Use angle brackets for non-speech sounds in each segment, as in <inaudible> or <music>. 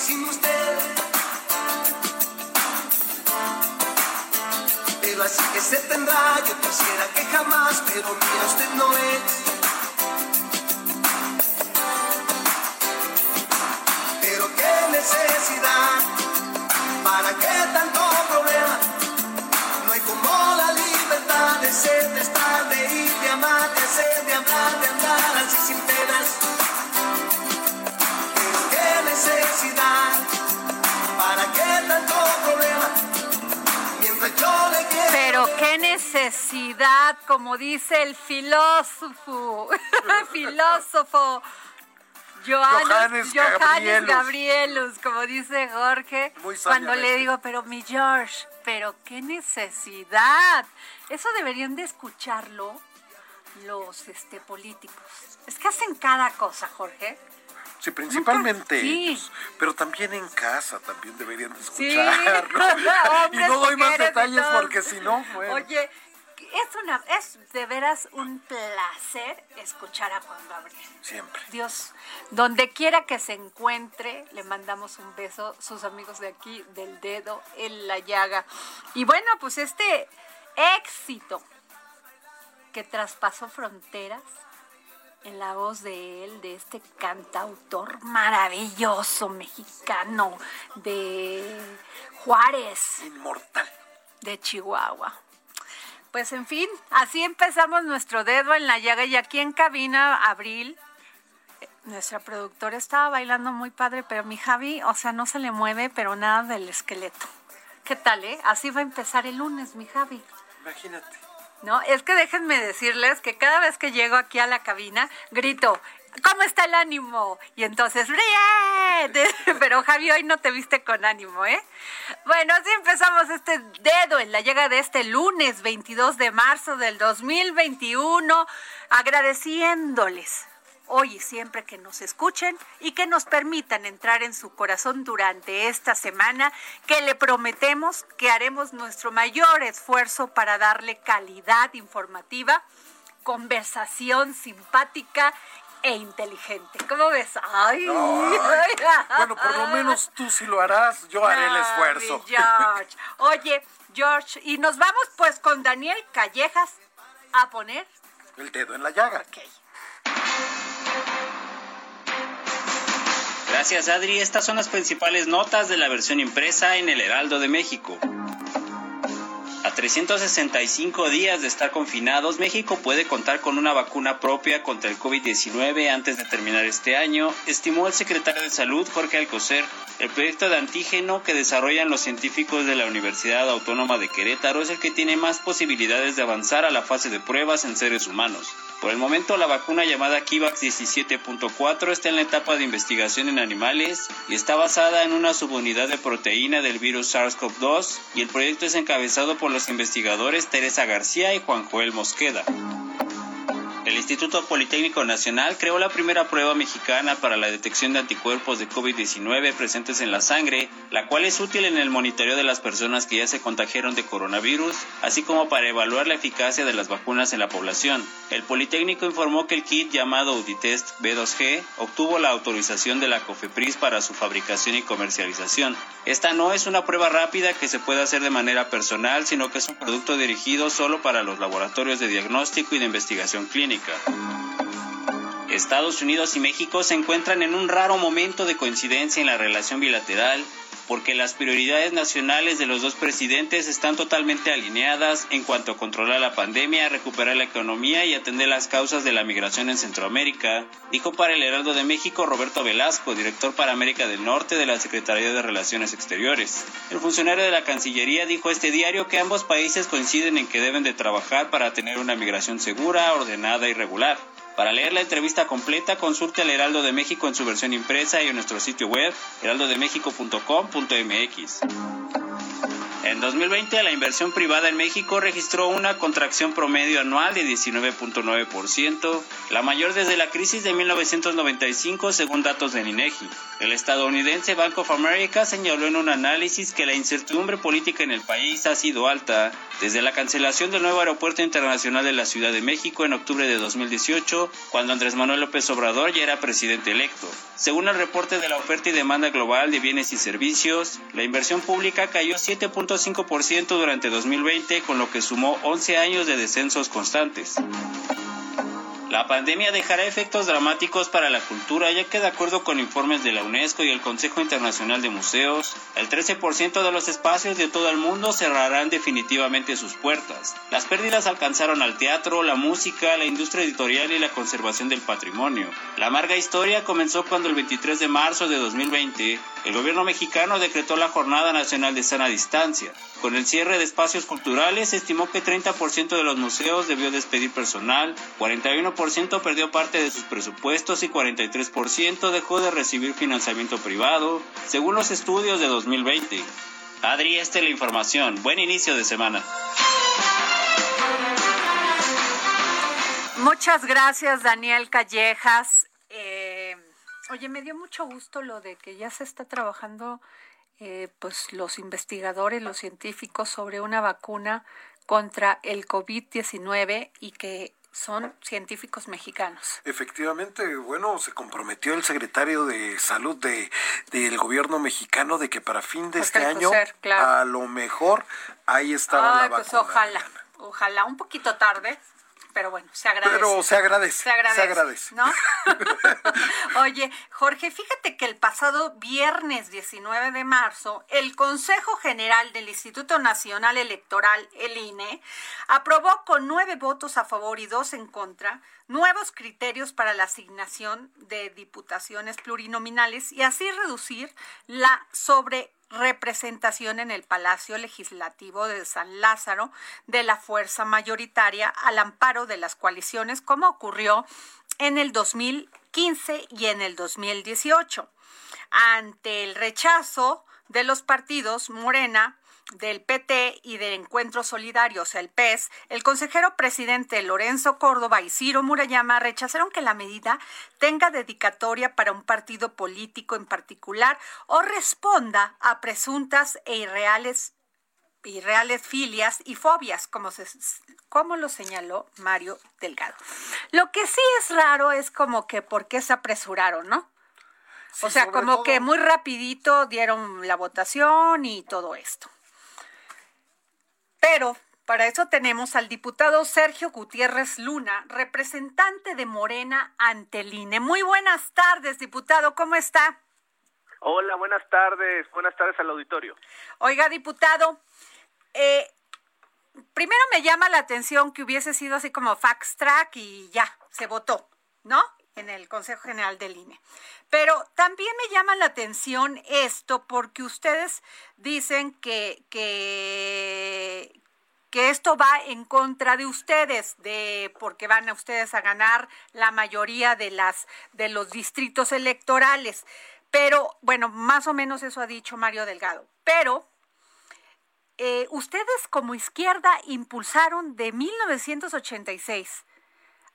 sin usted. Pero así que se tendrá, yo quisiera que jamás, pero mira usted no es. Pero qué necesidad, para qué tanto problema. No hay como la libertad de ser, de estar, de ir, de amar, de hacer, de hablar, de andar así sin penas. Necesidad, para qué tanto problema. Mientras yo le quiero. Pero qué necesidad, como dice el filósofo, <laughs> filósofo Johannes, Johannes Johannes Gabrielus. Gabrielus, como dice Jorge, cuando le este. digo, pero mi George, pero qué necesidad. Eso deberían de escucharlo los este, políticos. Es que hacen cada cosa, Jorge. Sí, principalmente sí. ellos, pero también en casa también deberían de Sí, escucharlo. <laughs> <laughs> y no doy más detalles porque si no, bueno. Oye, es una es de veras un placer escuchar a Juan Gabriel. Siempre. Dios, donde quiera que se encuentre, le mandamos un beso, sus amigos de aquí, del dedo en la llaga. Y bueno, pues este éxito que traspasó fronteras en la voz de él, de este cantautor maravilloso mexicano de Juárez, Inmortal. de Chihuahua. Pues en fin, así empezamos nuestro dedo en la llaga y aquí en cabina, Abril, nuestra productora estaba bailando muy padre, pero mi Javi, o sea, no se le mueve, pero nada del esqueleto. ¿Qué tal, eh? Así va a empezar el lunes, mi Javi. Imagínate. No, es que déjenme decirles que cada vez que llego aquí a la cabina, grito, ¿cómo está el ánimo? Y entonces, ¡bien! <laughs> Pero Javi, hoy no te viste con ánimo, ¿eh? Bueno, así empezamos este dedo en la llegada de este lunes 22 de marzo del 2021, agradeciéndoles hoy y siempre que nos escuchen y que nos permitan entrar en su corazón durante esta semana, que le prometemos que haremos nuestro mayor esfuerzo para darle calidad informativa, conversación simpática e inteligente. ¿Cómo ves? Ay, Ay, bueno, por lo menos tú sí lo harás, yo haré el Ay, esfuerzo. George. Oye, George, y nos vamos pues con Daniel Callejas a poner El dedo en la llaga. Gracias Adri, estas son las principales notas de la versión impresa en el Heraldo de México. A 365 días de estar confinados, México puede contar con una vacuna propia contra el COVID-19 antes de terminar este año, estimó el secretario de Salud Jorge Alcocer. El proyecto de antígeno que desarrollan los científicos de la Universidad Autónoma de Querétaro es el que tiene más posibilidades de avanzar a la fase de pruebas en seres humanos. Por el momento, la vacuna llamada Kivax 17.4 está en la etapa de investigación en animales y está basada en una subunidad de proteína del virus SARS-CoV-2 y el proyecto es encabezado por los investigadores Teresa García y Juan Joel Mosqueda. El Instituto Politécnico Nacional creó la primera prueba mexicana para la detección de anticuerpos de COVID-19 presentes en la sangre, la cual es útil en el monitoreo de las personas que ya se contagiaron de coronavirus, así como para evaluar la eficacia de las vacunas en la población. El Politécnico informó que el kit llamado Uditest B2G obtuvo la autorización de la COFEPRIS para su fabricación y comercialización. Esta no es una prueba rápida que se pueda hacer de manera personal, sino que es un producto dirigido solo para los laboratorios de diagnóstico y de investigación clínica. Estados Unidos y México se encuentran en un raro momento de coincidencia en la relación bilateral porque las prioridades nacionales de los dos presidentes están totalmente alineadas en cuanto a controlar la pandemia, recuperar la economía y atender las causas de la migración en Centroamérica, dijo para el Heraldo de México Roberto Velasco, director para América del Norte de la Secretaría de Relaciones Exteriores. El funcionario de la Cancillería dijo a este diario que ambos países coinciden en que deben de trabajar para tener una migración segura, ordenada y regular. Para leer la entrevista completa, consulte al Heraldo de México en su versión impresa y en nuestro sitio web heraldodemexico.com.mx. En 2020, la inversión privada en México registró una contracción promedio anual de 19.9%, la mayor desde la crisis de 1995 según datos del INEGI. El estadounidense Bank of America señaló en un análisis que la incertidumbre política en el país ha sido alta desde la cancelación del nuevo aeropuerto internacional de la Ciudad de México en octubre de 2018, cuando Andrés Manuel López Obrador ya era presidente electo. Según el reporte de la oferta y demanda global de bienes y servicios, la inversión pública cayó 7.5 5% durante 2020, con lo que sumó 11 años de descensos constantes. La pandemia dejará efectos dramáticos para la cultura, ya que de acuerdo con informes de la UNESCO y el Consejo Internacional de Museos, el 13% de los espacios de todo el mundo cerrarán definitivamente sus puertas. Las pérdidas alcanzaron al teatro, la música, la industria editorial y la conservación del patrimonio. La amarga historia comenzó cuando el 23 de marzo de 2020, el gobierno mexicano decretó la Jornada Nacional de Sana Distancia. Con el cierre de espacios culturales, estimó que 30% de los museos debió despedir personal, 41% perdió parte de sus presupuestos y 43% dejó de recibir financiamiento privado, según los estudios de 2020. Adri, esta es la información. Buen inicio de semana. Muchas gracias, Daniel Callejas. Eh, oye, me dio mucho gusto lo de que ya se está trabajando eh, pues los investigadores, los científicos sobre una vacuna contra el COVID-19 y que son científicos mexicanos. Efectivamente, bueno, se comprometió el secretario de Salud de, del gobierno mexicano de que para fin de este año a lo mejor ahí estaba la pues ojalá, ojalá, un poquito tarde, pero bueno, se agradece. Pero se agradece. Se agradece. ¿No? <laughs> Oye, Jorge, fíjate que el pasado viernes 19 de marzo, el Consejo General del Instituto Nacional Electoral, el INE, aprobó con nueve votos a favor y dos en contra nuevos criterios para la asignación de diputaciones plurinominales y así reducir la sobre representación en el Palacio Legislativo de San Lázaro de la fuerza mayoritaria al amparo de las coaliciones, como ocurrió en el 2015 y en el 2018. Ante el rechazo de los partidos Morena, del PT y del Encuentro Solidario, o sea, el PES, el consejero presidente Lorenzo Córdoba y Ciro Murayama rechazaron que la medida tenga dedicatoria para un partido político en particular o responda a presuntas e irreales irreales filias y fobias, como, se, como lo señaló Mario Delgado. Lo que sí es raro es como que por qué se apresuraron, ¿no? o sea, como que muy rapidito dieron la votación y todo esto. Pero para eso tenemos al diputado Sergio Gutiérrez Luna, representante de Morena ante el INE. Muy buenas tardes, diputado, ¿cómo está? Hola, buenas tardes, buenas tardes al auditorio. Oiga, diputado, eh, primero me llama la atención que hubiese sido así como fax track y ya, se votó, ¿no? En el Consejo General del INE. Pero también me llama la atención esto porque ustedes dicen que, que, esto va en contra de ustedes, de porque van a ustedes a ganar la mayoría de las de los distritos electorales. Pero bueno, más o menos eso ha dicho Mario Delgado. Pero eh, ustedes como izquierda impulsaron de 1986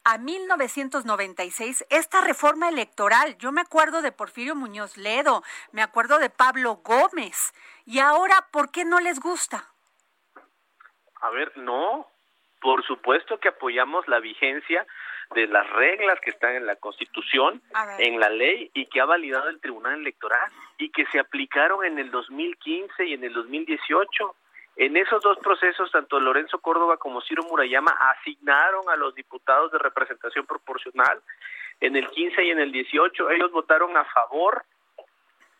a 1996 esta reforma electoral. Yo me acuerdo de Porfirio Muñoz Ledo, me acuerdo de Pablo Gómez. Y ahora, ¿por qué no les gusta? A ver, no. Por supuesto que apoyamos la vigencia de las reglas que están en la Constitución, en la ley y que ha validado el Tribunal Electoral y que se aplicaron en el 2015 y en el 2018. En esos dos procesos, tanto Lorenzo Córdoba como Ciro Murayama asignaron a los diputados de representación proporcional. En el 15 y en el 18 ellos votaron a favor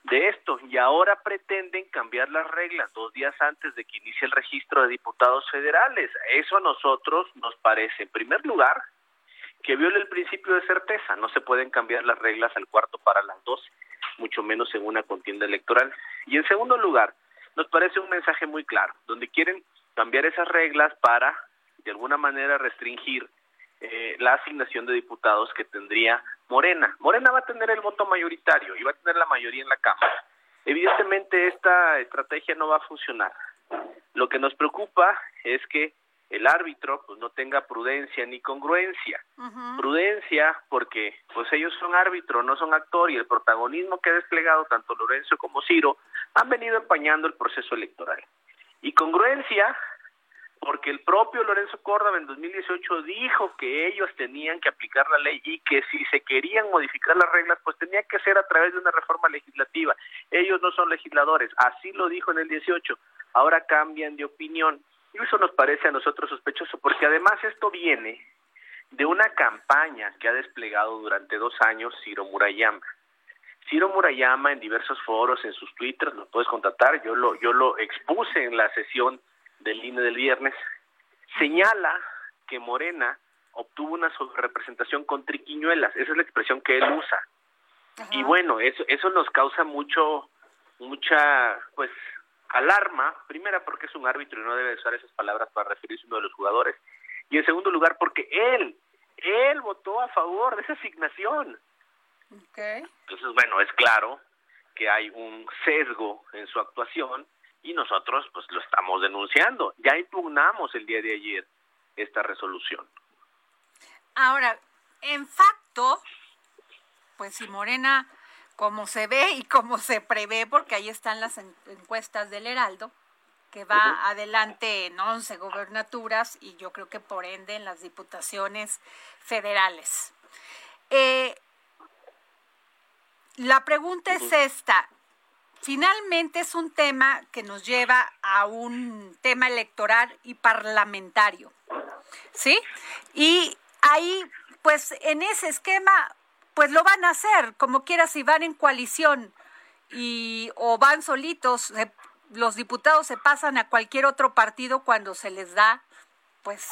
de esto y ahora pretenden cambiar las reglas dos días antes de que inicie el registro de diputados federales. Eso a nosotros nos parece, en primer lugar, que viole el principio de certeza. No se pueden cambiar las reglas al cuarto para las dos, mucho menos en una contienda electoral. Y en segundo lugar, nos parece un mensaje muy claro, donde quieren cambiar esas reglas para, de alguna manera, restringir eh, la asignación de diputados que tendría Morena. Morena va a tener el voto mayoritario y va a tener la mayoría en la Cámara. Evidentemente esta estrategia no va a funcionar. Lo que nos preocupa es que el árbitro pues no tenga prudencia ni congruencia. Prudencia porque pues ellos son árbitro, no son actor y el protagonismo que ha desplegado tanto Lorenzo como Ciro han venido empañando el proceso electoral. Y congruencia porque el propio Lorenzo Córdoba en 2018 dijo que ellos tenían que aplicar la ley y que si se querían modificar las reglas, pues tenía que ser a través de una reforma legislativa. Ellos no son legisladores, así lo dijo en el 18. Ahora cambian de opinión. Y eso nos parece a nosotros sospechoso, porque además esto viene de una campaña que ha desplegado durante dos años Ciro Murayama. Ciro Murayama en diversos foros, en sus twitters, lo puedes contratar, yo lo, yo lo expuse en la sesión del INE del viernes, señala que Morena obtuvo una representación con triquiñuelas, esa es la expresión que él usa. Y bueno, eso, eso nos causa mucho, mucha, pues, alarma, primera porque es un árbitro y no debe usar esas palabras para referirse a uno de los jugadores, y en segundo lugar porque él, él votó a favor de esa asignación. Entonces, bueno, es claro que hay un sesgo en su actuación y nosotros pues lo estamos denunciando. Ya impugnamos el día de ayer esta resolución. Ahora, en facto, pues si Morena como se ve y como se prevé, porque ahí están las encuestas del Heraldo, que va adelante en 11 gobernaturas y yo creo que por ende en las diputaciones federales. Eh, la pregunta es esta. Finalmente es un tema que nos lleva a un tema electoral y parlamentario. ¿Sí? Y ahí, pues en ese esquema pues lo van a hacer, como quiera, si van en coalición y o van solitos, los diputados se pasan a cualquier otro partido cuando se les da, pues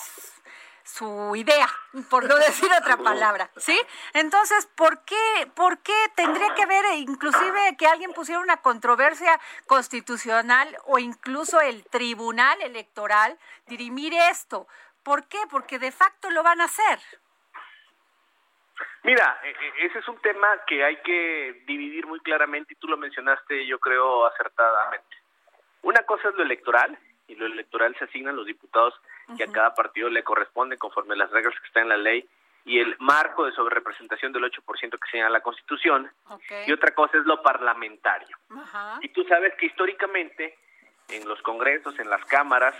su idea, por no decir otra palabra, ¿sí? Entonces, ¿por qué, por qué tendría que haber inclusive que alguien pusiera una controversia constitucional o incluso el tribunal electoral dirimir esto? ¿Por qué? Porque de facto lo van a hacer. Mira, e, e, ese es un tema que hay que dividir muy claramente y tú lo mencionaste, yo creo, acertadamente. Una cosa es lo electoral y lo electoral se asignan los diputados que a cada partido le corresponde conforme las reglas que están en la ley y el marco de sobrerepresentación del 8% que señala la Constitución. Y otra cosa es lo parlamentario. Y tú sabes que históricamente en los congresos, en las cámaras,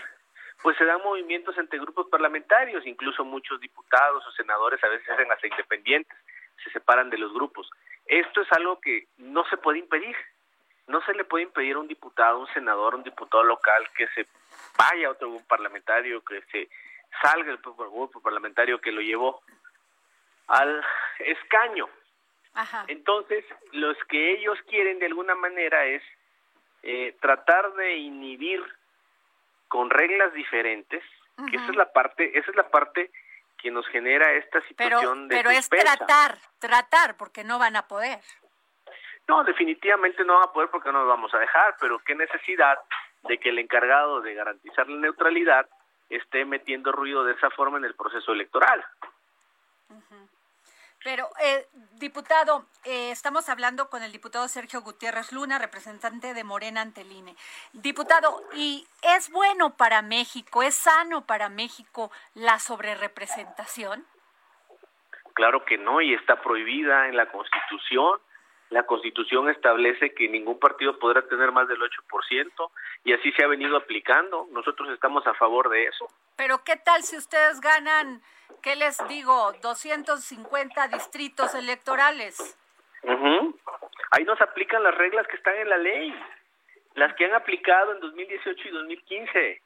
pues se dan movimientos entre grupos parlamentarios, incluso muchos diputados o senadores a veces hacen hasta independientes, se separan de los grupos. Esto es algo que no se puede impedir. No se le puede impedir a un diputado, un senador, un diputado local que se vaya a otro grupo parlamentario, que se salga del grupo parlamentario que lo llevó al escaño. Entonces, los que ellos quieren de alguna manera es eh, tratar de inhibir con reglas diferentes, que esa es la parte, esa es la parte que nos genera esta situación de Pero es tratar, tratar, porque no van a poder. No, definitivamente no van a poder porque no nos vamos a dejar, pero qué necesidad de que el encargado de garantizar la neutralidad esté metiendo ruido de esa forma en el proceso electoral. Pero, eh, diputado, eh, estamos hablando con el diputado Sergio Gutiérrez Luna, representante de Morena Anteline. Diputado, ¿y es bueno para México, es sano para México la sobrerepresentación? claro que no, y está prohibida en la Constitución. La Constitución establece que ningún partido podrá tener más del 8% y así se ha venido aplicando. Nosotros estamos a favor de eso. Pero ¿qué tal si ustedes ganan, qué les digo, 250 distritos electorales? Ahí nos aplican las reglas que están en la ley, las que han aplicado en 2018 y 2015.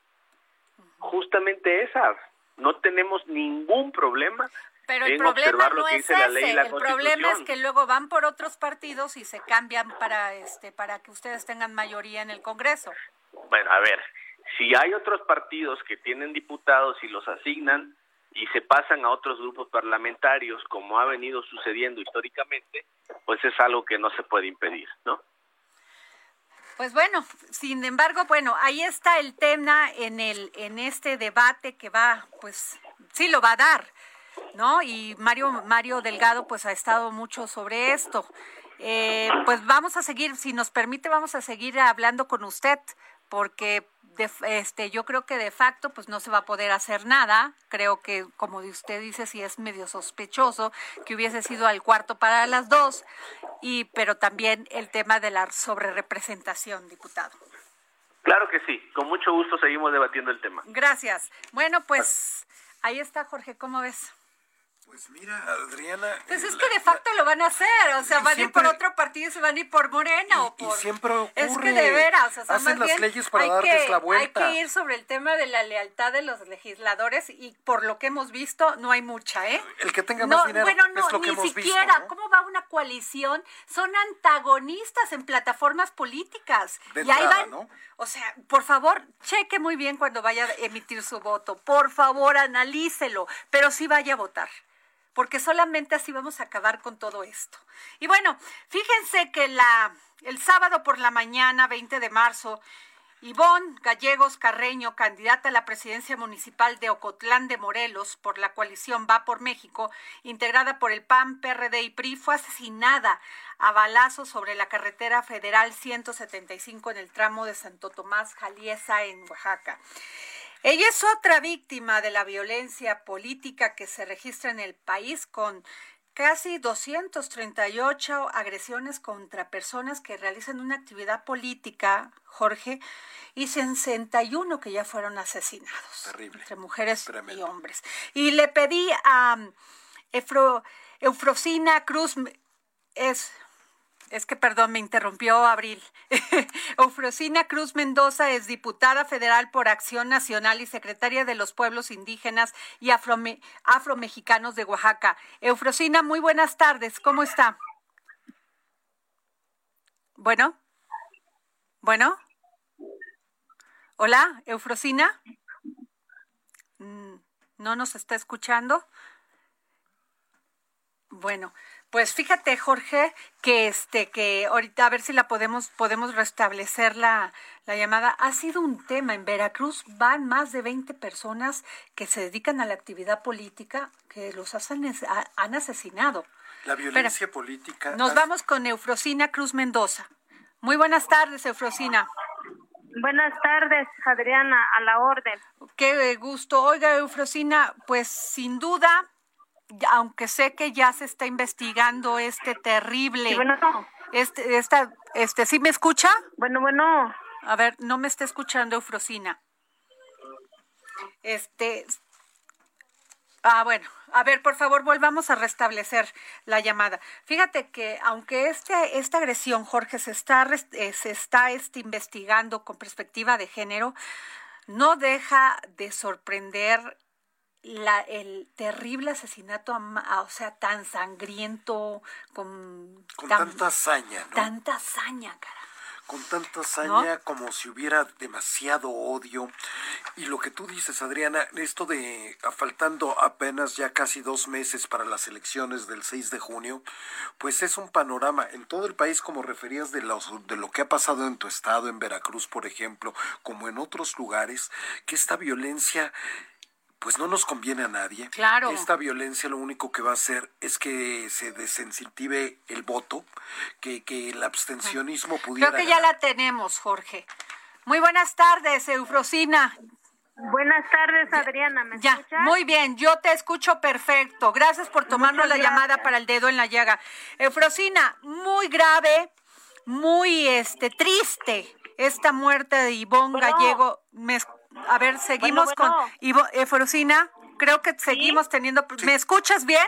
Justamente esas. No tenemos ningún problema pero el problema no es ese, el problema es que luego van por otros partidos y se cambian para este para que ustedes tengan mayoría en el Congreso. Bueno, a ver, si hay otros partidos que tienen diputados y los asignan y se pasan a otros grupos parlamentarios como ha venido sucediendo históricamente, pues es algo que no se puede impedir, ¿no? Pues bueno, sin embargo, bueno, ahí está el tema en el en este debate que va, pues sí lo va a dar ¿no? Y Mario, Mario Delgado pues ha estado mucho sobre esto. Eh, pues vamos a seguir, si nos permite, vamos a seguir hablando con usted, porque este, yo creo que de facto pues no se va a poder hacer nada. Creo que, como usted dice, sí es medio sospechoso que hubiese sido al cuarto para las dos, y, pero también el tema de la sobrerepresentación, diputado. Claro que sí, con mucho gusto seguimos debatiendo el tema. Gracias. Bueno, pues ahí está, Jorge, ¿cómo ves? Pues mira, Adriana. Pues es que de facto lo van a hacer, o sea, van a ir por otro partido y se van a ir por Morena o por. Y siempre ocurre. Es que de veras, o sea, hacen las leyes para darles la vuelta. Hay que ir sobre el tema de la lealtad de los legisladores y por lo que hemos visto no hay mucha, ¿eh? El que tenga más dinero bueno, no, es lo que ni siquiera. ¿Cómo va una coalición? Son antagonistas en plataformas políticas y ahí van. ¿no? O sea, por favor, cheque muy bien cuando vaya a emitir su voto. Por favor, analícelo, pero sí vaya a votar porque solamente así vamos a acabar con todo esto. Y bueno, fíjense que la, el sábado por la mañana, 20 de marzo, Ivonne Gallegos Carreño, candidata a la presidencia municipal de Ocotlán de Morelos por la coalición Va por México, integrada por el PAN, PRD y PRI, fue asesinada a balazos sobre la carretera federal 175 en el tramo de Santo Tomás, Jaliesa, en Oaxaca. Ella es otra víctima de la violencia política que se registra en el país con casi 238 agresiones contra personas que realizan una actividad política, Jorge, y 61 que ya fueron asesinados. Terrible. Entre mujeres y hombres. Y le pedí a Eufrosina Cruz, es es que, perdón, me interrumpió Abril. <laughs> Eufrosina Cruz Mendoza es diputada federal por Acción Nacional y secretaria de los Pueblos Indígenas y Afromexicanos de Oaxaca. Eufrosina, muy buenas tardes. ¿Cómo está? Bueno. Bueno. Hola, Eufrosina. Mm, ¿No nos está escuchando? Bueno, pues fíjate, Jorge, que este, que ahorita a ver si la podemos, podemos restablecer la, la llamada. Ha sido un tema en Veracruz, van más de 20 personas que se dedican a la actividad política que los han, han asesinado. La violencia política. Nos vamos con Eufrosina Cruz Mendoza. Muy buenas tardes, Eufrosina. Buenas tardes, Adriana, a la orden. Qué gusto. Oiga, Eufrosina, pues sin duda aunque sé que ya se está investigando este terrible. bueno, Este, esta, este, ¿sí me escucha? Bueno, bueno. A ver, no me está escuchando Eufrosina. Este. Ah, bueno, a ver, por favor, volvamos a restablecer la llamada. Fíjate que aunque este, esta agresión, Jorge, se está, eh, se está este, investigando con perspectiva de género, no deja de sorprender la, el terrible asesinato, o sea, tan sangriento, con, con tanta hazaña, ¿no? Tanta hazaña, cara. Con tanta hazaña como si hubiera demasiado odio. Y lo que tú dices, Adriana, esto de faltando apenas ya casi dos meses para las elecciones del 6 de junio, pues es un panorama en todo el país, como referías de, los, de lo que ha pasado en tu estado, en Veracruz, por ejemplo, como en otros lugares, que esta violencia pues no nos conviene a nadie. Claro. Esta violencia lo único que va a hacer es que se desensitive el voto, que, que el abstencionismo pudiera. Creo que ya la tenemos, Jorge. Muy buenas tardes, Eufrosina. Buenas tardes, Adriana. ¿Me ya, Muy bien, yo te escucho perfecto. Gracias por tomarnos la llamada para el dedo en la llaga. Eufrosina, muy grave, muy este triste esta muerte de Ivonne Gallego. A ver, seguimos con Eufrosina. Creo que seguimos teniendo. ¿Me escuchas bien?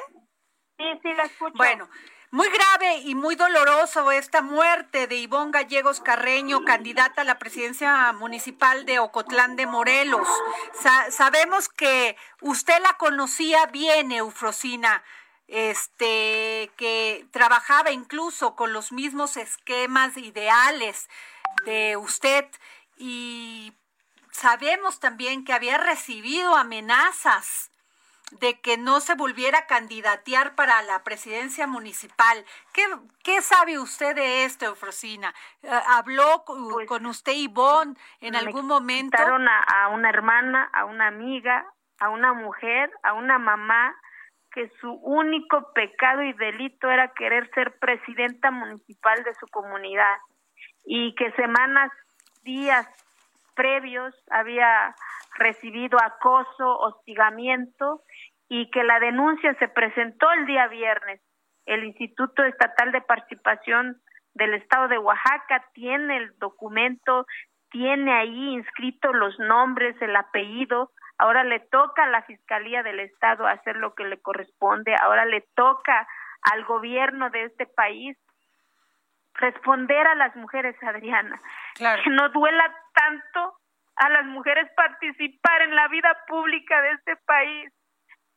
Sí, sí, la escucho. Bueno, muy grave y muy doloroso esta muerte de Ivonne Gallegos Carreño, candidata a la presidencia municipal de Ocotlán de Morelos. sabemos que usted la conocía bien, Eufrosina, este, que trabajaba incluso con los mismos esquemas ideales de usted y sabemos también que había recibido amenazas de que no se volviera a candidatear para la presidencia municipal. ¿Qué, qué sabe usted de esto, Eufrosina? Eh, ¿Habló pues, con usted, Ivonne, en algún momento? A, a una hermana, a una amiga, a una mujer, a una mamá, que su único pecado y delito era querer ser presidenta municipal de su comunidad y que semanas, días previos había recibido acoso, hostigamiento y que la denuncia se presentó el día viernes. El Instituto Estatal de Participación del Estado de Oaxaca tiene el documento, tiene ahí inscritos los nombres, el apellido. Ahora le toca a la Fiscalía del Estado hacer lo que le corresponde. Ahora le toca al gobierno de este país responder a las mujeres, Adriana. Que no duela tanto a las mujeres participar en la vida pública de este país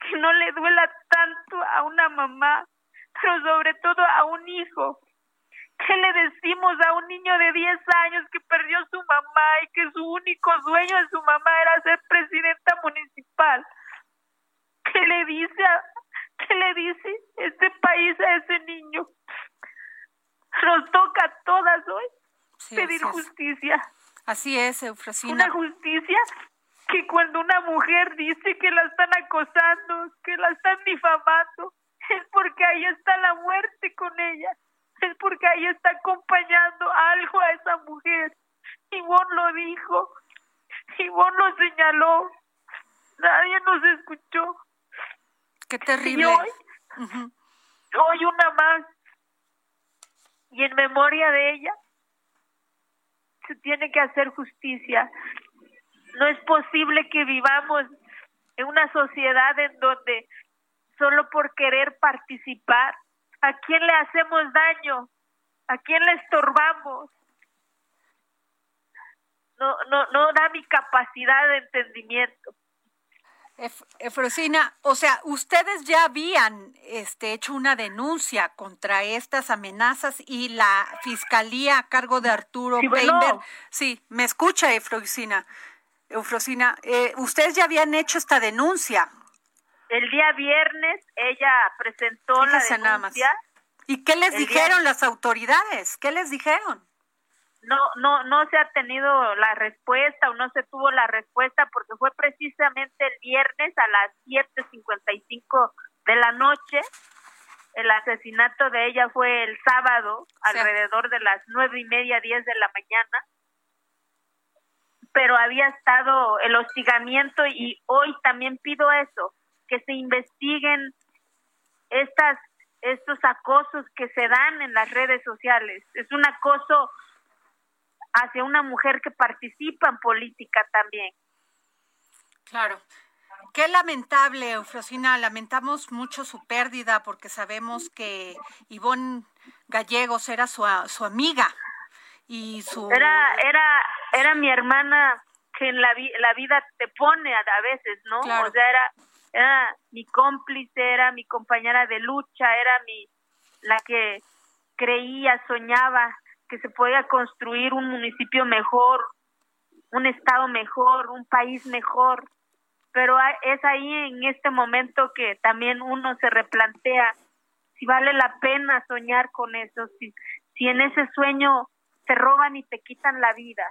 que no le duela tanto a una mamá, pero sobre todo a un hijo. ¿Qué le decimos a un niño de 10 años que perdió su mamá y que su único sueño de su mamá era ser presidenta municipal? ¿Qué le dice qué le dice este país a ese niño? Nos toca a todas hoy pedir justicia. Así es, Eufrosina. Una justicia que cuando una mujer dice que la están acosando, que la están difamando, es porque ahí está la muerte con ella, es porque ahí está acompañando algo a esa mujer. Ivonne lo dijo, Ivonne lo señaló, nadie nos escuchó. Qué terrible. Y hoy, hoy una más, y en memoria de ella, se tiene que hacer justicia no es posible que vivamos en una sociedad en donde solo por querer participar, ¿a quién le hacemos daño? ¿A quién le estorbamos? No, no, no da mi capacidad de entendimiento. Efrosina, o sea, ustedes ya habían este, hecho una denuncia contra estas amenazas y la fiscalía a cargo de Arturo sí, Sí, me escucha, Efrosina. Eufrosina, eh, ustedes ya habían hecho esta denuncia. El día viernes ella presentó la denuncia. ¿Y qué les dijeron las autoridades? ¿Qué les dijeron? No, no, no se ha tenido la respuesta o no se tuvo la respuesta porque fue precisamente el viernes a las 7.55 de la noche. El asesinato de ella fue el sábado, alrededor de las nueve y media, diez de la mañana pero había estado el hostigamiento y hoy también pido eso, que se investiguen estas estos acosos que se dan en las redes sociales. Es un acoso hacia una mujer que participa en política también. Claro. Qué lamentable, Eufrosina. Lamentamos mucho su pérdida porque sabemos que Ivonne Gallegos era su, su amiga y su... Era, era, era mi hermana que en la, la vida te pone a, veces, ¿no? O sea, era, era mi cómplice, era mi compañera de lucha, era mi la que creía, soñaba que se podía construir un municipio mejor, un estado mejor, un país mejor. Pero es ahí en este momento que también uno se replantea si vale la pena soñar con eso, si, si en ese sueño te roban y te quitan la vida.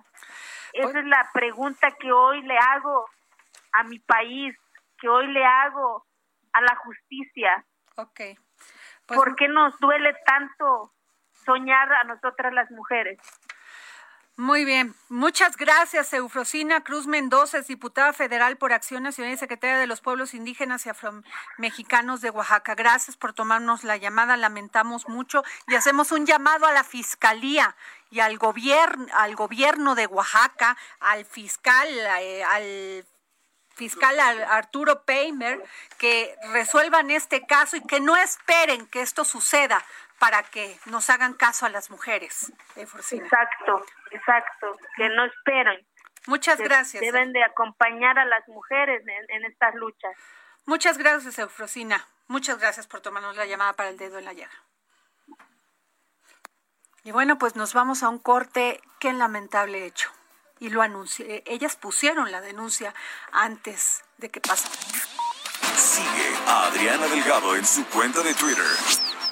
Esa es la pregunta que hoy le hago a mi país, que hoy le hago a la justicia. Ok. Pues ¿Por qué nos duele tanto soñar a nosotras las mujeres? Muy bien. Muchas gracias, Eufrosina Cruz Mendoza, es diputada federal por Acción Nacional y secretaria de los Pueblos Indígenas y Afromexicanos de Oaxaca. Gracias por tomarnos la llamada. Lamentamos mucho y hacemos un llamado a la Fiscalía y al gobierno, al gobierno de Oaxaca, al fiscal, eh, al fiscal Arturo Peimer, que resuelvan este caso y que no esperen que esto suceda para que nos hagan caso a las mujeres. Exacto, exacto, que no esperen. Muchas gracias. Deben de acompañar a las mujeres en, estas luchas. Muchas gracias, Eufrosina. Muchas gracias por tomarnos la llamada para el dedo en la llaga. Y bueno, pues nos vamos a un corte. Qué lamentable hecho. Y lo anuncié. Ellas pusieron la denuncia antes de que pasara. Sigue a Adriana Delgado en su cuenta de Twitter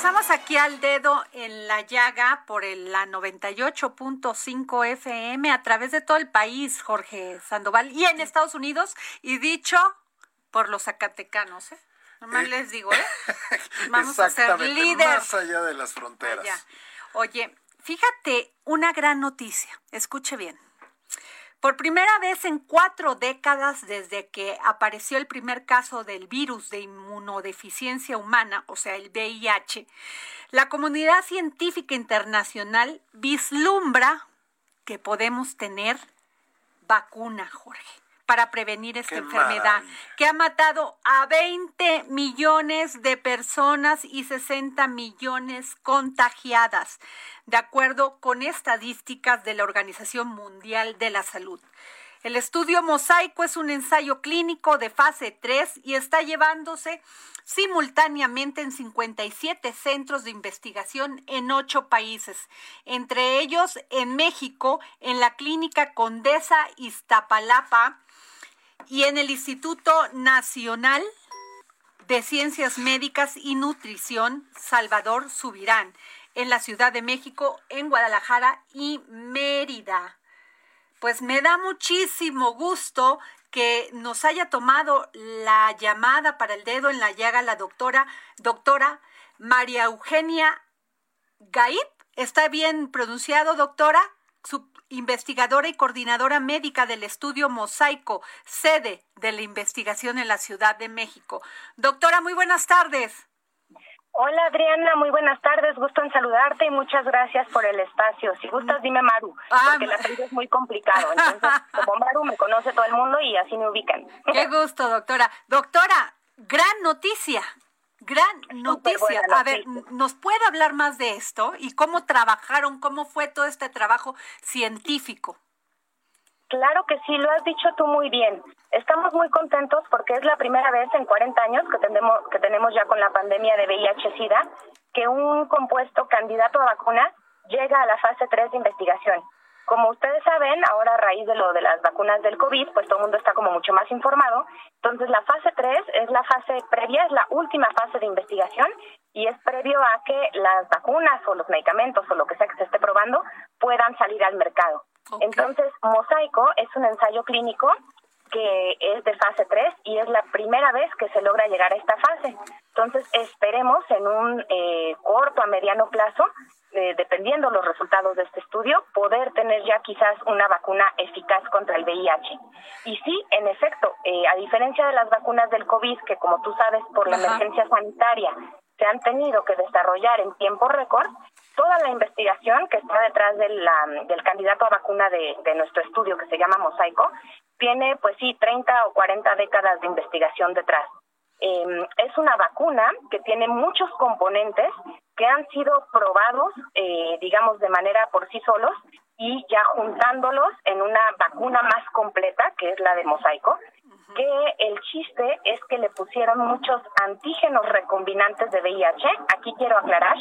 Pasamos aquí al dedo en la llaga por el, la 98.5 FM a través de todo el país, Jorge Sandoval, y en Estados Unidos, y dicho por los zacatecanos, ¿eh? Nomás eh, les digo, ¿eh? <laughs> Vamos a ser líderes. Más allá de las fronteras. Oye, fíjate, una gran noticia, escuche bien. Por primera vez en cuatro décadas desde que apareció el primer caso del virus de inmunodeficiencia humana, o sea, el VIH, la comunidad científica internacional vislumbra que podemos tener vacuna, Jorge para prevenir esta enfermedad que ha matado a 20 millones de personas y 60 millones contagiadas, de acuerdo con estadísticas de la Organización Mundial de la Salud. El estudio Mosaico es un ensayo clínico de fase 3 y está llevándose simultáneamente en 57 centros de investigación en ocho países, entre ellos en México, en la Clínica Condesa Iztapalapa, y en el Instituto Nacional de Ciencias Médicas y Nutrición Salvador Subirán, en la Ciudad de México, en Guadalajara y Mérida. Pues me da muchísimo gusto que nos haya tomado la llamada para el dedo en la llaga la doctora, doctora María Eugenia Gaip. ¿Está bien pronunciado, doctora? Investigadora y coordinadora médica del estudio Mosaico, sede de la investigación en la Ciudad de México. Doctora, muy buenas tardes. Hola Adriana, muy buenas tardes, gusto en saludarte y muchas gracias por el espacio. Si gustas dime Maru, ah, porque la apellido es muy complicado, entonces <laughs> como Maru me conoce todo el mundo y así me ubican. Qué gusto, doctora. Doctora, gran noticia. Gran noticia. A ver, ¿nos puede hablar más de esto y cómo trabajaron, cómo fue todo este trabajo científico? Claro que sí, lo has dicho tú muy bien. Estamos muy contentos porque es la primera vez en 40 años que tenemos, que tenemos ya con la pandemia de VIH-Sida que un compuesto candidato a vacuna llega a la fase 3 de investigación. Como ustedes saben, ahora a raíz de lo de las vacunas del COVID, pues todo el mundo está como mucho más informado. Entonces, la fase 3 es la fase previa, es la última fase de investigación y es previo a que las vacunas o los medicamentos o lo que sea que se esté probando puedan salir al mercado. Entonces, Mosaico es un ensayo clínico que es de fase 3 y es la primera vez que se logra llegar a esta fase. Entonces, esperemos en un eh, corto a mediano plazo eh, dependiendo los resultados de este estudio, poder tener ya quizás una vacuna eficaz contra el VIH. Y sí, en efecto, eh, a diferencia de las vacunas del COVID, que como tú sabes, por la emergencia sanitaria se han tenido que desarrollar en tiempo récord, toda la investigación que está detrás del candidato a vacuna de, de nuestro estudio, que se llama Mosaico, tiene, pues sí, 30 o 40 décadas de investigación detrás. Eh, es una vacuna que tiene muchos componentes que han sido probados, eh, digamos, de manera por sí solos y ya juntándolos en una vacuna más completa, que es la de mosaico, que el chiste es que le pusieron muchos antígenos recombinantes de VIH. Aquí quiero aclarar,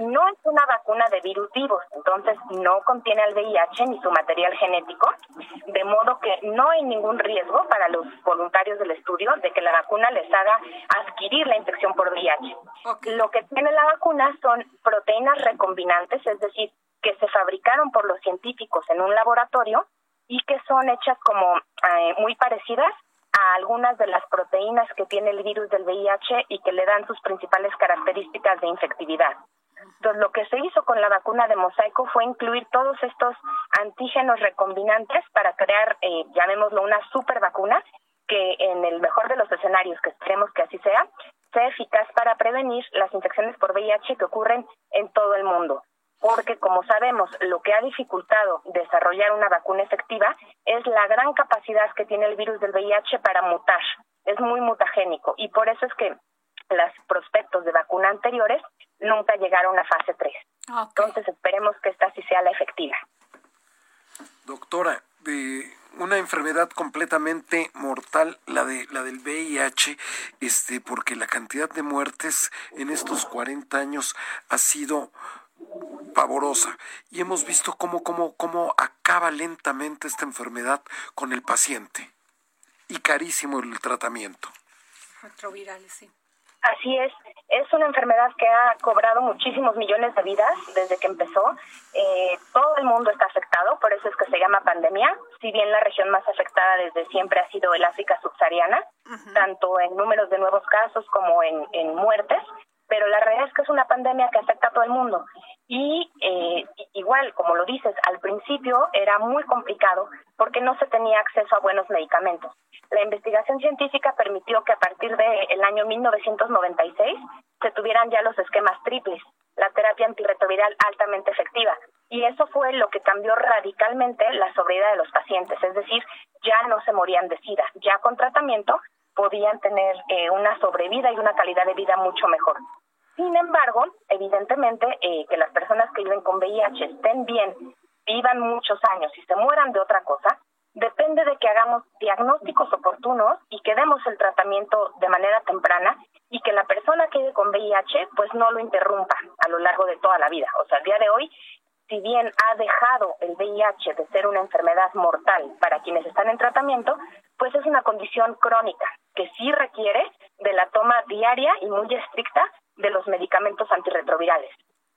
no es una vacuna de virus vivos, entonces no contiene el VIH ni su material genético, de modo que no hay ningún riesgo para los voluntarios del estudio de que la vacuna les haga adquirir la infección por VIH. Lo que tiene la vacuna son proteínas recombinantes, es decir, que se fabricaron por los científicos en un laboratorio y que son hechas como eh, muy parecidas a algunas de las proteínas que tiene el virus del VIH y que le dan sus principales características de infectividad. Entonces, lo que se hizo con la vacuna de mosaico fue incluir todos estos antígenos recombinantes para crear, eh, llamémoslo, una super vacuna que en el mejor de los escenarios, que esperemos que así sea, sea eficaz para prevenir las infecciones por VIH que ocurren en todo el mundo porque como sabemos, lo que ha dificultado desarrollar una vacuna efectiva es la gran capacidad que tiene el virus del VIH para mutar. Es muy mutagénico y por eso es que los prospectos de vacuna anteriores nunca llegaron a fase 3. Entonces esperemos que esta sí sea la efectiva. Doctora, de una enfermedad completamente mortal, la de la del VIH, este, porque la cantidad de muertes en estos 40 años ha sido pavorosa y hemos visto cómo, cómo, cómo acaba lentamente esta enfermedad con el paciente y carísimo el tratamiento. Retrovirales, sí. Así es, es una enfermedad que ha cobrado muchísimos millones de vidas desde que empezó. Eh, todo el mundo está afectado, por eso es que se llama pandemia. Si bien la región más afectada desde siempre ha sido el África subsahariana, tanto en números de nuevos casos como en, en muertes, pero la realidad es que es una pandemia que afecta a todo el mundo. Y eh, igual, como lo dices, al principio era muy complicado porque no se tenía acceso a buenos medicamentos. La investigación científica permitió que a partir del año 1996 se tuvieran ya los esquemas triples, la terapia antirretroviral altamente efectiva. Y eso fue lo que cambió radicalmente la sobriedad de los pacientes, es decir, ya no se morían de SIDA, ya con tratamiento podían tener eh, una sobrevida y una calidad de vida mucho mejor. Sin embargo, evidentemente, eh, que las personas que viven con VIH estén bien, vivan muchos años y se mueran de otra cosa, depende de que hagamos diagnósticos oportunos y que demos el tratamiento de manera temprana y que la persona que vive con VIH pues no lo interrumpa a lo largo de toda la vida. O sea, al día de hoy, si bien ha dejado el VIH de ser una enfermedad mortal para quienes están en tratamiento, pues es una condición crónica que sí requiere de la toma diaria y muy estricta de los medicamentos antirretrovirales.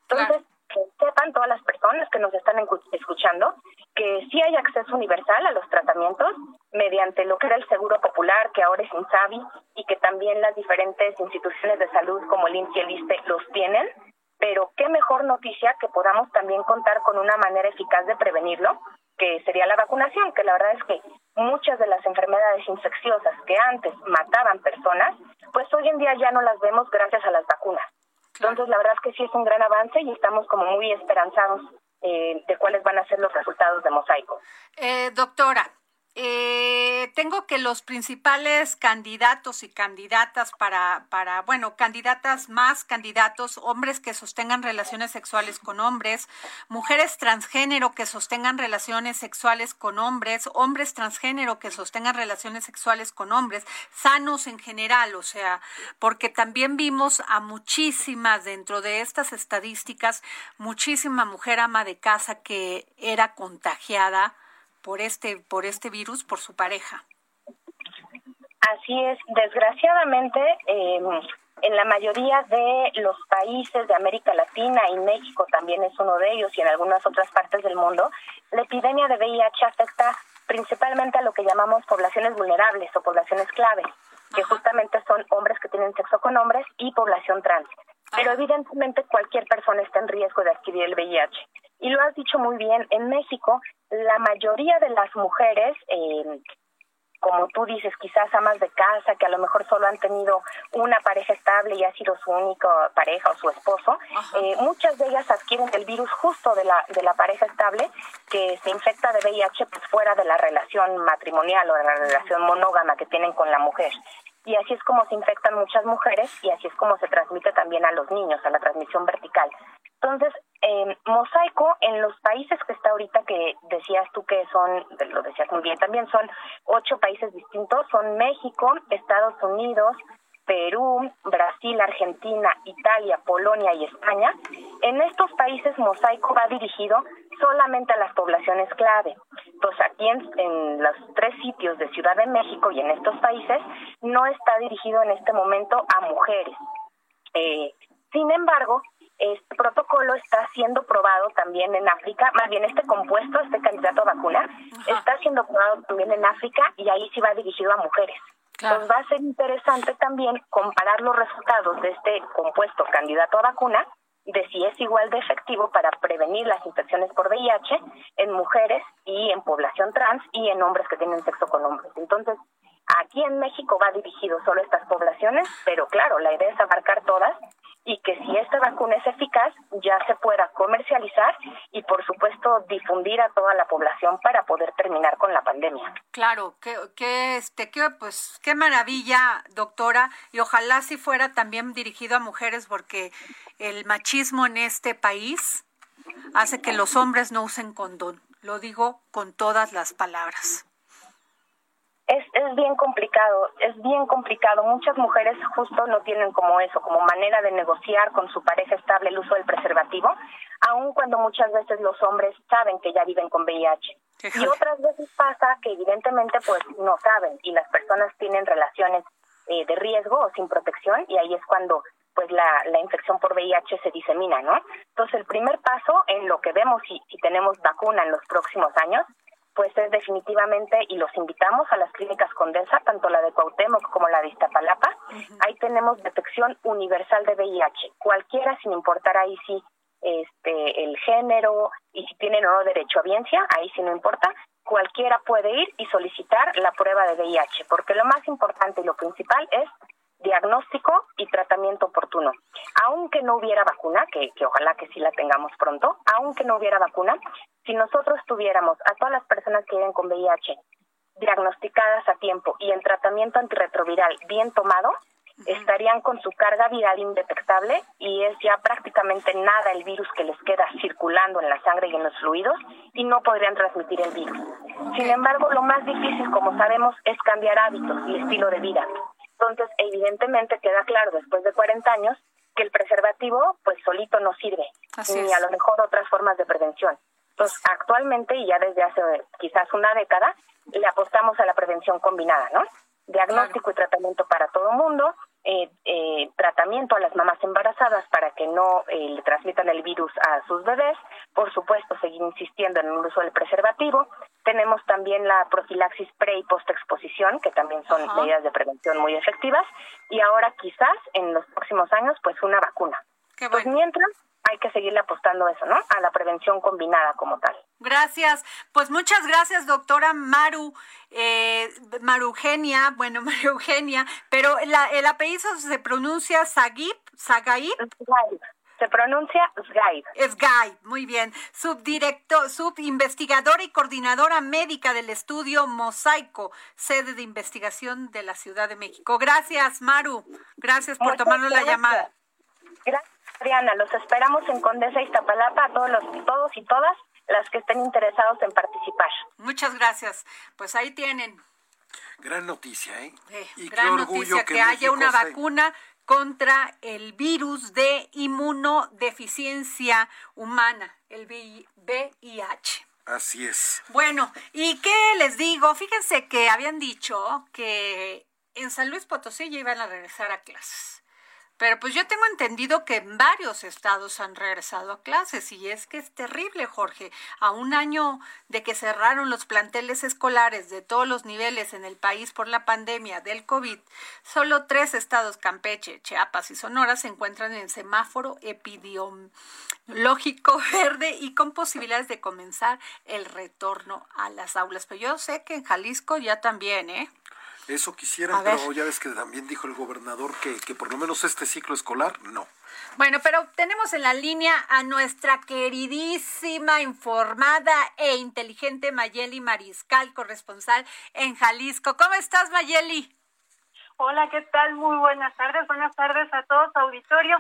Entonces, que sepan todas las personas que nos están escuchando que sí hay acceso universal a los tratamientos mediante lo que era el Seguro Popular, que ahora es INSABI, y que también las diferentes instituciones de salud como el INSI y el ISTE los tienen. Pero qué mejor noticia que podamos también contar con una manera eficaz de prevenirlo, que sería la vacunación, que la verdad es que muchas de las enfermedades infecciosas que antes mataban personas, pues hoy en día ya no las vemos gracias a las vacunas. Entonces, la verdad es que sí es un gran avance y estamos como muy esperanzados eh, de cuáles van a ser los resultados de Mosaico. Eh, doctora, eh, tengo que los principales candidatos y candidatas para, para, bueno, candidatas más candidatos, hombres que sostengan relaciones sexuales con hombres, mujeres transgénero que sostengan relaciones sexuales con hombres, hombres transgénero que sostengan relaciones sexuales con hombres, sanos en general, o sea, porque también vimos a muchísimas dentro de estas estadísticas, muchísima mujer ama de casa que era contagiada por este, por este virus por su pareja. Así es, desgraciadamente, em, en la mayoría de los países de América Latina y México también es uno de ellos y en algunas otras partes del mundo, la epidemia de VIH afecta principalmente a lo que llamamos poblaciones vulnerables o poblaciones clave, que justamente son hombres que tienen sexo con hombres y población trans. Pero evidentemente cualquier persona está en riesgo de adquirir el VIH. Y lo has dicho muy bien, en México la mayoría de las mujeres eh, como tú dices, quizás amas de casa que a lo mejor solo han tenido una pareja estable y ha sido su única pareja o su esposo, eh, muchas de ellas adquieren el virus justo de la, de la pareja estable que se infecta de VIH pues fuera de la relación matrimonial o de la relación monógama que tienen con la mujer. Y así es como se infectan muchas mujeres y así es como se transmite también a los niños, a la transmisión vertical. Entonces, eh, Mosaico, en los países que está ahorita, que decías tú que son, lo decías muy bien también, son ocho países distintos, son México, Estados Unidos, Perú, Brasil, Argentina, Italia, Polonia y España. En estos países Mosaico va dirigido solamente a las poblaciones clave. Entonces aquí en, los tres sitios de Ciudad de México y en estos países no está dirigido en este momento a mujeres. Eh, sin embargo, este protocolo está siendo probado también en África, más bien este compuesto, este candidato a vacuna, está siendo probado también en África y ahí sí va dirigido a mujeres. Entonces va a ser interesante también comparar los resultados de este compuesto candidato a vacuna de si es igual de efectivo para prevenir las infecciones por VIH en mujeres y en población trans y en hombres que tienen sexo con hombres. Entonces, aquí en México va dirigido solo a estas poblaciones, pero claro, la idea es abarcar todas y que si esta vacuna es eficaz ya se pueda comercializar y por supuesto difundir a toda la población para poder terminar con la pandemia. Claro, que, que este que pues qué maravilla, doctora, y ojalá si fuera también dirigido a mujeres porque el machismo en este país hace que los hombres no usen condón. Lo digo con todas las palabras es, es bien complicado, es bien complicado. Muchas mujeres justo no tienen como eso, como manera de negociar con su pareja estable el uso del preservativo, aun cuando muchas veces los hombres saben que ya viven con VIH. Y otras veces pasa que evidentemente pues no saben y las personas tienen relaciones eh, de riesgo o sin protección y ahí es cuando pues la, la infección por VIH se disemina, ¿no? Entonces el primer paso en lo que vemos si, si tenemos vacuna en los próximos años pues es definitivamente, y los invitamos a las clínicas Condesa, tanto la de Cuauhtémoc como la de Iztapalapa, ahí tenemos detección universal de VIH, cualquiera sin importar ahí sí este el género y si tienen o no derecho a biencia, ahí sí no importa, cualquiera puede ir y solicitar la prueba de VIH, porque lo más importante y lo principal es diagnóstico y tratamiento oportuno. Aunque no hubiera vacuna, que, que ojalá que sí la tengamos pronto, aunque no hubiera vacuna, si nosotros tuviéramos a todas las personas que viven con VIH diagnosticadas a tiempo y el tratamiento antirretroviral bien tomado, estarían con su carga viral indetectable y es ya prácticamente nada el virus que les queda circulando en la sangre y en los fluidos y no podrían transmitir el virus. Sin embargo, lo más difícil, como sabemos, es cambiar hábitos y estilo de vida. Entonces, evidentemente queda claro después de 40 años que el preservativo pues solito no sirve, ni a lo mejor otras formas de prevención. Entonces, actualmente y ya desde hace quizás una década, le apostamos a la prevención combinada, ¿no? Diagnóstico y tratamiento para todo mundo, eh, eh, tratamiento a las mamás embarazadas para que no eh, le transmitan el virus a sus bebés, por supuesto seguir insistiendo en el uso del preservativo, tenemos también la profilaxis pre y post exposición, que también son medidas de prevención muy efectivas, y ahora quizás en los próximos años pues una vacuna. Pues mientras hay que seguirle apostando eso, ¿no? A la prevención combinada como tal. Gracias. Pues muchas gracias, doctora Maru, eh, Maru Eugenia, bueno, <laughs> Maru Eugenia, pero el apellido se pronuncia Sagib, Sagaib. Se pronuncia Sgaib. Sgaib, muy bien. Subdirector, subinvestigadora y coordinadora médica del estudio Mosaico, sede de investigación de la Ciudad de México. Gracias, Maru. Gracias por tomarnos la llamada. Gracias. Adriana, los esperamos en Condesa Iztapalapa, a todos, los, todos y todas las que estén interesados en participar. Muchas gracias. Pues ahí tienen. Gran noticia, ¿eh? gran noticia que, haya una vacuna contra el virus de inmunodeficiencia humana, el VIH. Así es. Bueno, ¿y qué les digo? Fíjense que habían dicho que en San Luis Potosí ya iban a regresar a clases Pero pues yo tengo entendido que varios estados han regresado a clases y es que es terrible, Jorge. A un año de que cerraron los planteles escolares de todos los niveles en el país por la pandemia del COVID, solo tres estados, Campeche, Chiapas y Sonora, se encuentran en semáforo epidemiológico <laughs> verde y con posibilidades de comenzar el retorno a las aulas. Pero yo sé que en Jalisco ya también, ¿eh? Eso quisieran, pero ya ves que también dijo el gobernador que, que por lo menos este ciclo escolar no. Bueno, pero tenemos en la línea a nuestra queridísima, informada e inteligente Mayeli Mariscal, corresponsal en Jalisco. ¿Cómo estás, Mayeli? Hola, ¿qué tal? Muy buenas tardes. Buenas tardes a todos, auditorio.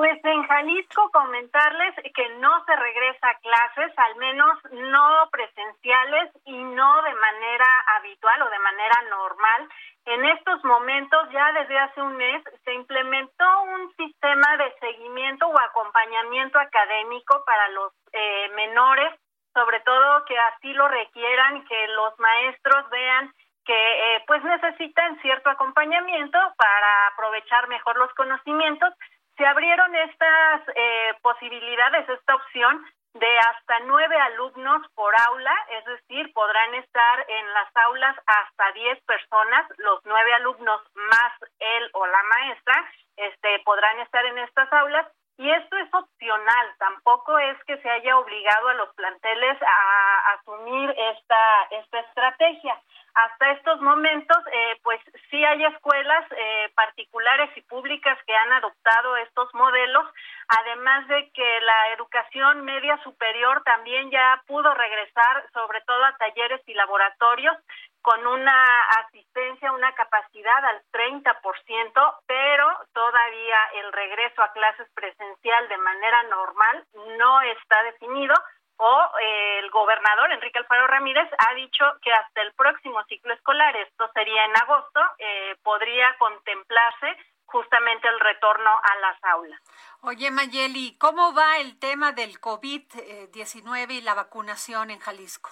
Pues en Jalisco comentarles que no se regresa a clases, al menos no presenciales y no de manera habitual o de manera normal. En estos momentos, ya desde hace un mes, se implementó un sistema de seguimiento o acompañamiento académico para los eh, menores, sobre todo que así lo requieran, que los maestros vean que eh, pues necesitan cierto acompañamiento para aprovechar mejor los conocimientos se abrieron estas eh, posibilidades, esta opción de hasta nueve alumnos por aula, es decir, podrán estar en las aulas hasta diez personas, los nueve alumnos más él o la maestra, este, podrán estar en estas aulas y esto es opcional, tampoco es que se haya obligado a los planteles a asumir esta, esta estrategia. Hasta estos momentos, eh, pues sí hay escuelas eh, particulares y públicas que han adoptado estos modelos, además de que la educación media superior también ya pudo regresar, sobre todo a talleres y laboratorios, con una asistencia, una capacidad al 30%, pero todavía el regreso a clases presencial de manera normal no está definido o eh, el gobernador Enrique Alfaro Ramírez ha dicho que hasta el próximo ciclo escolar, esto sería en agosto, eh, podría contemplarse justamente el retorno a las aulas. Oye, Mayeli, ¿cómo va el tema del COVID-19 y la vacunación en Jalisco?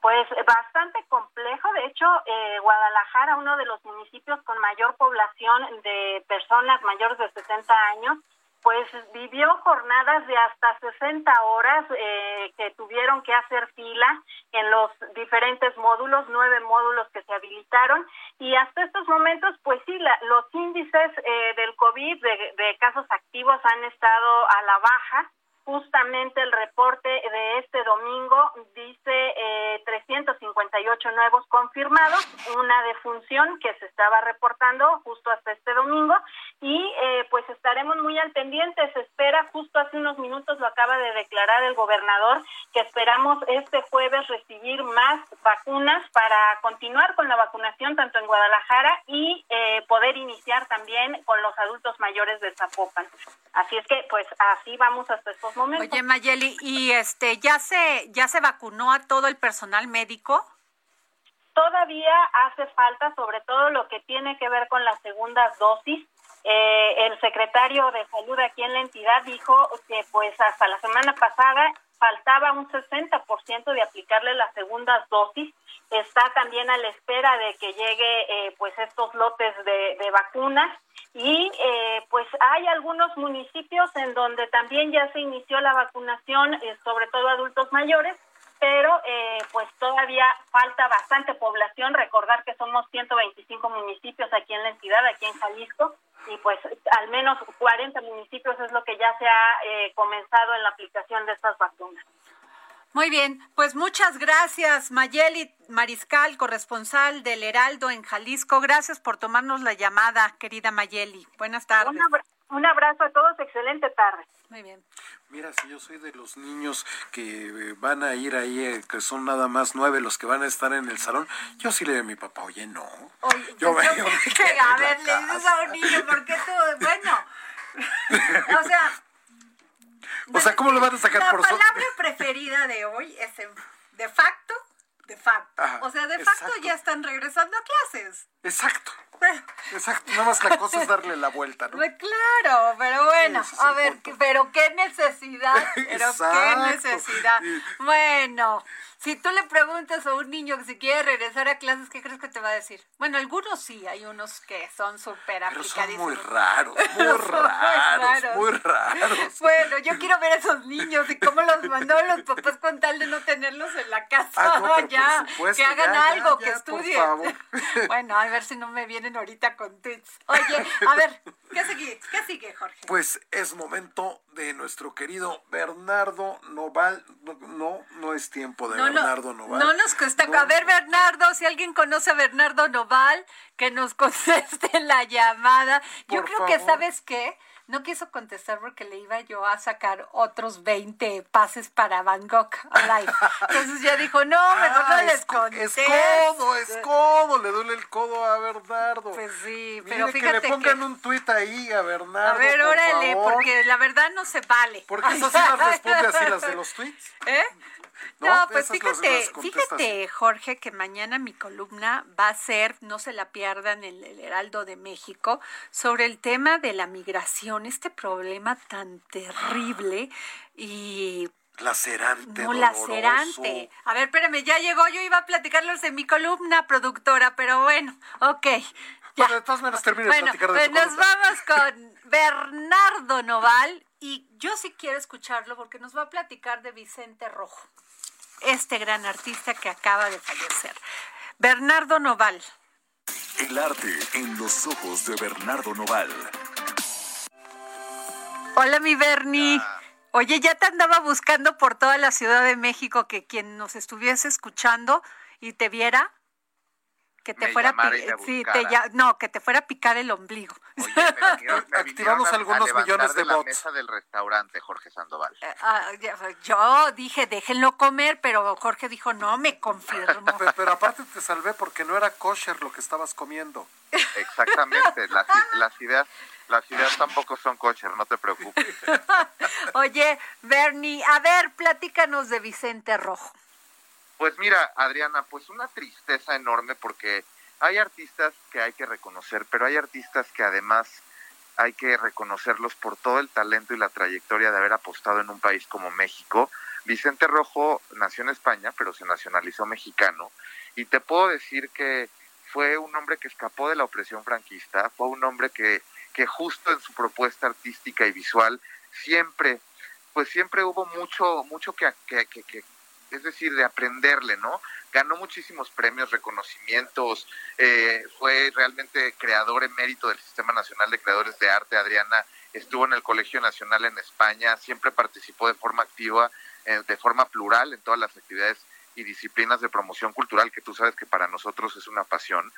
Pues bastante complejo. De hecho, eh, Guadalajara, uno de los municipios con mayor población de personas mayores de 60 años, pues vivió jornadas de hasta 60 horas eh, que tuvieron que hacer fila en los diferentes módulos, nueve módulos que se habilitaron y hasta estos momentos, pues sí, los índices eh, del COVID de, de casos activos han estado a la baja Justamente el reporte de este domingo dice eh, 358 nuevos confirmados, una defunción que se estaba reportando justo hasta este domingo y eh, pues estaremos muy al pendiente. Se espera, justo hace unos minutos lo acaba de declarar el gobernador, que esperamos este jueves recibir más vacunas para continuar con la vacunación tanto en Guadalajara y eh, poder iniciar también con los adultos mayores de Zapopan. Así es que pues así vamos hasta estos Oye, Mayeli, ¿y este ya se ya se vacunó a todo el personal médico? Todavía hace falta, sobre todo lo que tiene que ver con las segundas dosis. Eh, el secretario de salud aquí en la entidad dijo que pues hasta la semana pasada faltaba un 60% de aplicarle las segundas dosis. Está también a la espera de que llegue eh, pues estos lotes de, de vacunas y eh, pues hay algunos municipios en donde también ya se inició la vacunación, eh, sobre todo adultos mayores, pero eh, pues todavía falta bastante población. Recordar que somos 125 municipios aquí en la entidad, aquí en Jalisco, y pues al menos 40 municipios es lo que ya se ha comenzado en la aplicación de estas vacunas. Muy bien, pues muchas gracias, Mayeli Mariscal, corresponsal del Heraldo en Jalisco. Gracias por tomarnos la llamada, querida Mayeli. Buenas tardes. Un, abrazo a todos, excelente tarde. Muy bien. Mira, si yo soy de los niños que eh, van a ir ahí, eh, que son nada más nueve los que van a estar en el salón, yo sí le digo a mi papá, oye, no. Oye, yo, me, yo a ver, le dices a un niño, ¿por qué tú? Bueno, <laughs> o sea o sea, ¿cómo lo van a sacar por La palabra preferida de hoy es de facto, de facto. o sea, de facto ya están regresando a clases. Exacto. Exacto, nada más la cosa es darle la vuelta, ¿no? Pues claro, pero bueno, a ver, pero qué necesidad, <laughs> pero qué necesidad. Bueno, si tú le preguntas a un niño que si quiere regresar a clases, ¿qué crees que te va a decir? Bueno, algunos sí, hay unos que son súper aplicadísimos. <laughs> muy raros, muy raros, muy raros. Bueno, yo quiero ver a esos niños y cómo los mandó los papás con tal de no tenerlos en la casa. Ah, <laughs> ya, que hagan algo, que estudien. bueno, a ver si no me vienen ahorita con tweets. Oye, a ver, <laughs> ¿qué sigue? ¿Qué sigue, Jorge? Pues es momento de nuestro querido Bernardo Noval. No, no, es tiempo de Bernardo Noval. No nos cuesta. A ver, Bernardo, si alguien conoce a Bernardo Noval, que nos <laughs> conteste la llamada. Yo creo que, ¿sabes qué? No quiso contestar porque le iba yo a sacar otros 20 pases para Van Gogh Live. Entonces ya dijo, no, <laughs> mejor no les contesto. Es codo, es codo, le duele el codo a Bernardo. Pues sí, pero fíjate que le pongan un tuit ahí a Bernardo, A ver, órale, porque la verdad no se vale. Porque esas sí las <laughs> responde así las de los tweets. ¿Eh? No, pues fíjate, fíjate, Jorge, que mañana mi columna va a ser, no se la pierdan, en el Heraldo de México, sobre el tema de la migración, este problema tan terrible y Lacerante. No, lacerante. A ver, espérame, ya llegó. Yo iba a platicarlos de mi columna productora, pero bueno, ok. Ya. Bueno, de todas maneras termino de platicar de pues nos vamos con Bernardo Noval y yo sí quiero escucharlo porque nos va a platicar de Vicente Rojo este gran artista que acaba de fallecer. Bernardo Noval. El arte en los ojos de Bernardo Noval. Hola, mi Bernie. Oye, ya te andaba buscando por toda la Ciudad de México que quien nos estuviese escuchando y te viera que te fuera sí, te no, que te fuera a picar el ombligo. <laughs> <laughs> Activamos algunos millones de, la mesa del restaurante, Jorge Sandoval. Eh, ah, yo dije, déjenlo comer, pero Jorge dijo, no, me confirmo. <laughs> pero, aparte te salvé porque no era kosher lo que estabas comiendo. Exactamente, las, las ideas las ideas tampoco son kosher, no te preocupes. Oye, Bernie, a ver, platícanos de Vicente Rojo. Pues mira, Adriana, pues una tristeza enorme porque hay artistas que hay que reconocer, pero hay artistas que además hay que reconocerlos por todo el talento y la trayectoria de haber apostado en un país como México. Vicente Rojo nació en España, pero se nacionalizó mexicano. Y te puedo decir que fue un hombre que escapó de la opresión franquista, fue un hombre que, que justo en su propuesta artística y visual siempre, pues siempre hubo mucho, mucho que, que, que, es decir, de aprenderle, ¿no? Ganó muchísimos premios, reconocimientos, eh, fue realmente creador en mérito del Sistema Nacional de Creadores de Arte, Adriana, estuvo en el Colegio Nacional en España, siempre participó de forma activa, eh, de forma plural en todas las actividades y disciplinas de promoción cultural, que tú sabes que para nosotros es una pasión.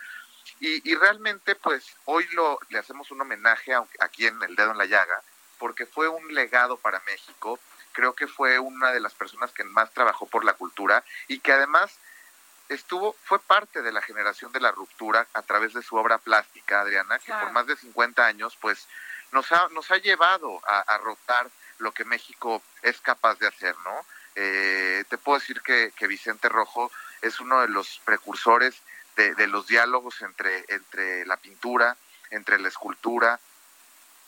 Y, realmente, pues, hoy lo, le hacemos un homenaje aquí en El Dedo en la Llaga, porque fue un legado para México, creo que fue una de las personas que más trabajó por la cultura y que además estuvo, fue parte de la generación de la ruptura a través de su obra plástica, Adriana, que por más de 50 años, pues, nos ha, nos ha llevado a, a rotar lo que México es capaz de hacer, ¿no? Eh, te puedo decir que, que, Vicente Rojo es uno de los precursores de, de, los diálogos entre, entre la pintura, entre la escultura,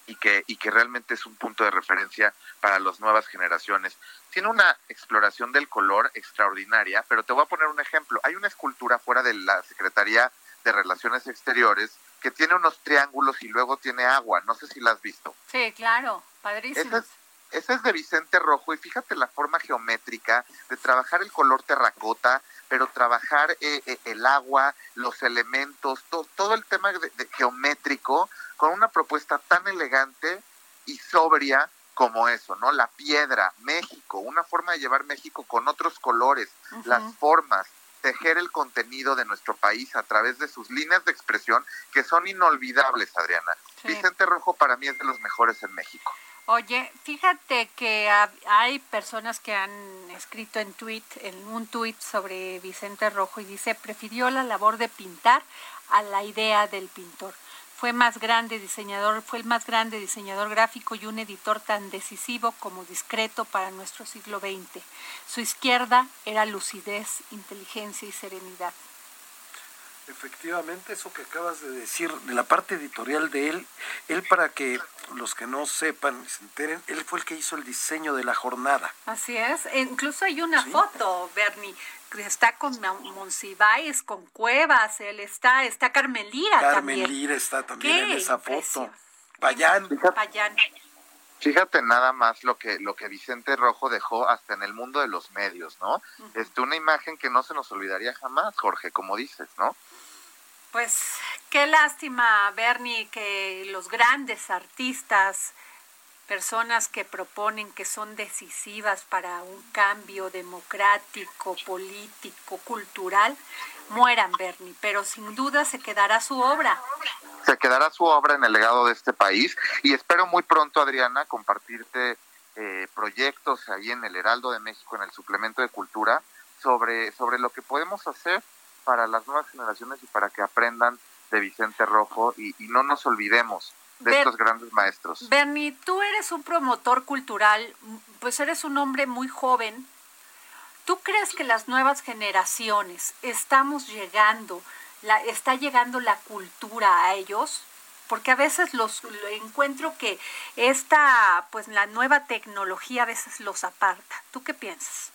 y que, y que realmente es un punto de referencia para las nuevas generaciones. Tiene una exploración del color extraordinaria, pero te voy a poner un ejemplo. Hay una escultura fuera de la Secretaría de Relaciones Exteriores que tiene unos triángulos y luego tiene agua. No sé si la has visto. Sí, claro, padrísimo. Esa es, de Vicente Rojo y fíjate la forma geométrica de trabajar el color terracota, pero trabajar eh, eh, el agua, los elementos, todo el tema de, geométrico con una propuesta tan elegante y sobria como eso, ¿no? La piedra, México, una forma de llevar México con otros colores, las formas, tejer el contenido de nuestro país a través de sus líneas de expresión que son inolvidables, Adriana. Vicente Rojo para mí es de los mejores en México. Oye, fíjate que hay personas que han escrito en tweet, en un tweet sobre Vicente Rojo y dice, prefirió la labor de pintar a la idea del pintor fue más grande diseñador, fue el más grande diseñador gráfico y un editor tan decisivo como discreto para nuestro siglo XX. Su izquierda era lucidez, inteligencia y serenidad. Efectivamente, eso que acabas de decir, de la parte editorial de él, él para que los que no sepan, se enteren, él fue el que hizo el diseño de la jornada. Así es, e incluso hay una foto, Bernie, que está con Monsiváis, con Cuevas, él está, está Carmen Lira Carmen también. Lira está también en esa foto. Payán. Payán. Fíjate nada más lo que lo que Vicente Rojo dejó hasta en el mundo de los medios, ¿no? Este una imagen que no se nos olvidaría jamás, Jorge, como dices, ¿no? Pues qué lástima, Bernie, que los grandes artistas, personas que proponen que son decisivas para un cambio democrático, político, cultural, mueran, Bernie, pero sin duda se quedará su obra. Se quedará su obra en el legado de este país y espero muy pronto, Adriana, compartirte eh, proyectos ahí en el Heraldo de México, en el suplemento de cultura, sobre, sobre lo que podemos hacer para las nuevas generaciones y para que aprendan de Vicente Rojo y, no nos olvidemos de estos grandes maestros. Bernie, tú eres un promotor cultural, pues eres un hombre muy joven, ¿Tú crees que las nuevas generaciones estamos llegando, la, está llegando la cultura a ellos? Porque a veces los encuentro que esta, pues la nueva tecnología a veces los aparta. ¿Tú qué piensas?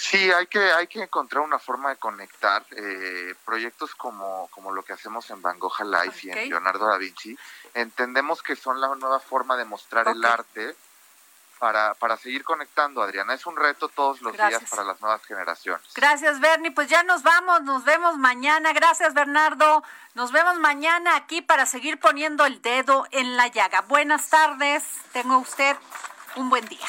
Sí, hay que, hay que encontrar una forma de conectar eh, proyectos como, como lo que hacemos en Van Gogh Life y en Leonardo da Vinci. Entendemos que son la nueva forma de mostrar el arte para, para seguir conectando, Adriana. Es un reto todos los días para las nuevas generaciones. Gracias, Bernie. Pues ya nos vamos, nos vemos mañana. Gracias, Bernardo. Nos vemos mañana aquí para seguir poniendo el dedo en la llaga. Buenas tardes. Tengo usted un buen día.